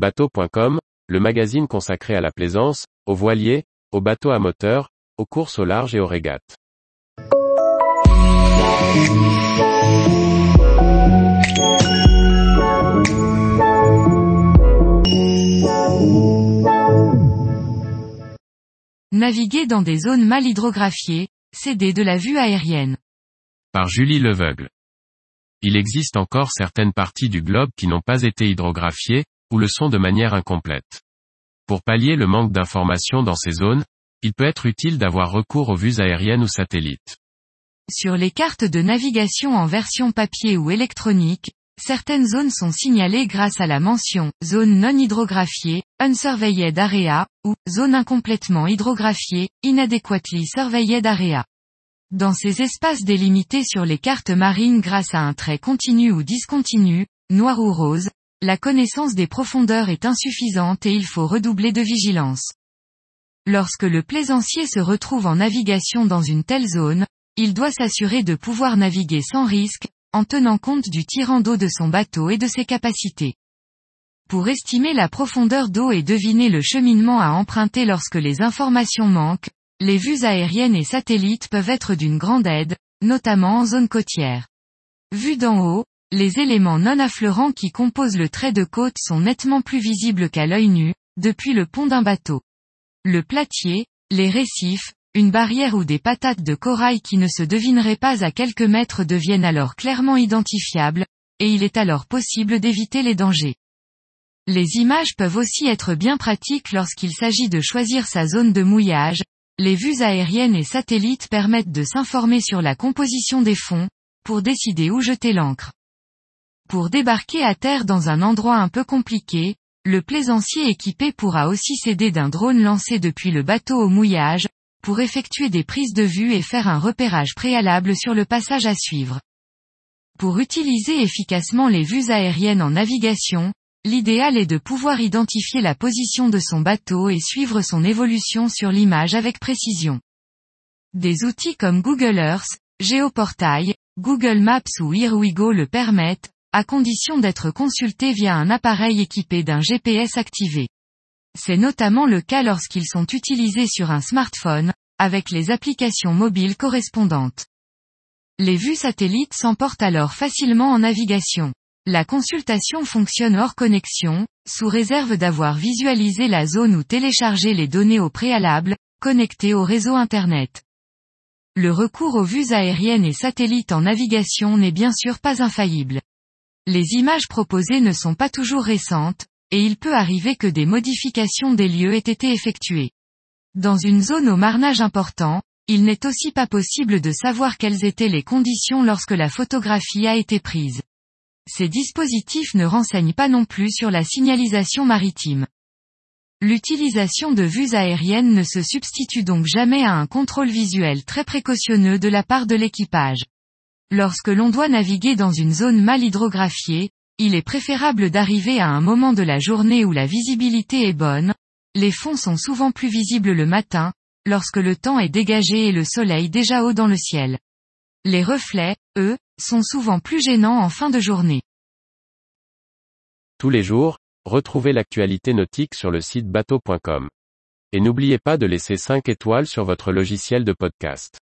Bateau.com, le magazine consacré à la plaisance, aux voiliers, aux bateaux à moteur, aux courses au large et aux régates. Naviguer dans des zones mal hydrographiées, céder de la vue aérienne. Par Julie Leveugle. Il existe encore certaines parties du globe qui n'ont pas été hydrographiées, ou le sont de manière incomplète. Pour pallier le manque d'informations dans ces zones, il peut être utile d'avoir recours aux vues aériennes ou satellites. Sur les cartes de navigation en version papier ou électronique, certaines zones sont signalées grâce à la mention zone non hydrographiée, unsurveyed area, ou zone incomplètement hydrographiée, inadequately surveyed area. Dans ces espaces délimités sur les cartes marines grâce à un trait continu ou discontinu, noir ou rose, la connaissance des profondeurs est insuffisante et il faut redoubler de vigilance. Lorsque le plaisancier se retrouve en navigation dans une telle zone, il doit s'assurer de pouvoir naviguer sans risque, en tenant compte du tirant d'eau de son bateau et de ses capacités. Pour estimer la profondeur d'eau et deviner le cheminement à emprunter lorsque les informations manquent, les vues aériennes et satellites peuvent être d'une grande aide, notamment en zone côtière. Vus d'en haut, les éléments non affleurants qui composent le trait de côte sont nettement plus visibles qu'à l'œil nu, depuis le pont d'un bateau. Le platier, les récifs, une barrière ou des patates de corail qui ne se devineraient pas à quelques mètres deviennent alors clairement identifiables, et il est alors possible d'éviter les dangers. Les images peuvent aussi être bien pratiques lorsqu'il s'agit de choisir sa zone de mouillage, les vues aériennes et satellites permettent de s'informer sur la composition des fonds, pour décider où jeter l'ancre. Pour débarquer à terre dans un endroit un peu compliqué, le plaisancier équipé pourra aussi s'aider d'un drone lancé depuis le bateau au mouillage, pour effectuer des prises de vue et faire un repérage préalable sur le passage à suivre. Pour utiliser efficacement les vues aériennes en navigation, l'idéal est de pouvoir identifier la position de son bateau et suivre son évolution sur l'image avec précision. Des outils comme Google Earth, Geoportail, Google Maps ou HereWeGo le permettent, à condition d'être consulté via un appareil équipé d'un GPS activé. C'est notamment le cas lorsqu'ils sont utilisés sur un smartphone, avec les applications mobiles correspondantes. Les vues satellites s'emportent alors facilement en navigation. La consultation fonctionne hors connexion, sous réserve d'avoir visualisé la zone ou téléchargé les données au préalable, connectées au réseau Internet. Le recours aux vues aériennes et satellites en navigation n'est bien sûr pas infaillible. Les images proposées ne sont pas toujours récentes, et il peut arriver que des modifications des lieux aient été effectuées. Dans une zone au marnage important, il n'est aussi pas possible de savoir quelles étaient les conditions lorsque la photographie a été prise. Ces dispositifs ne renseignent pas non plus sur la signalisation maritime. L'utilisation de vues aériennes ne se substitue donc jamais à un contrôle visuel très précautionneux de la part de l'équipage. Lorsque l'on doit naviguer dans une zone mal hydrographiée, il est préférable d'arriver à un moment de la journée où la visibilité est bonne. Les fonds sont souvent plus visibles le matin, lorsque le temps est dégagé et le soleil déjà haut dans le ciel. Les reflets, eux, sont souvent plus gênants en fin de journée. Tous les jours, retrouvez l'actualité nautique sur le site bateau.com. Et n'oubliez pas de laisser 5 étoiles sur votre logiciel de podcast.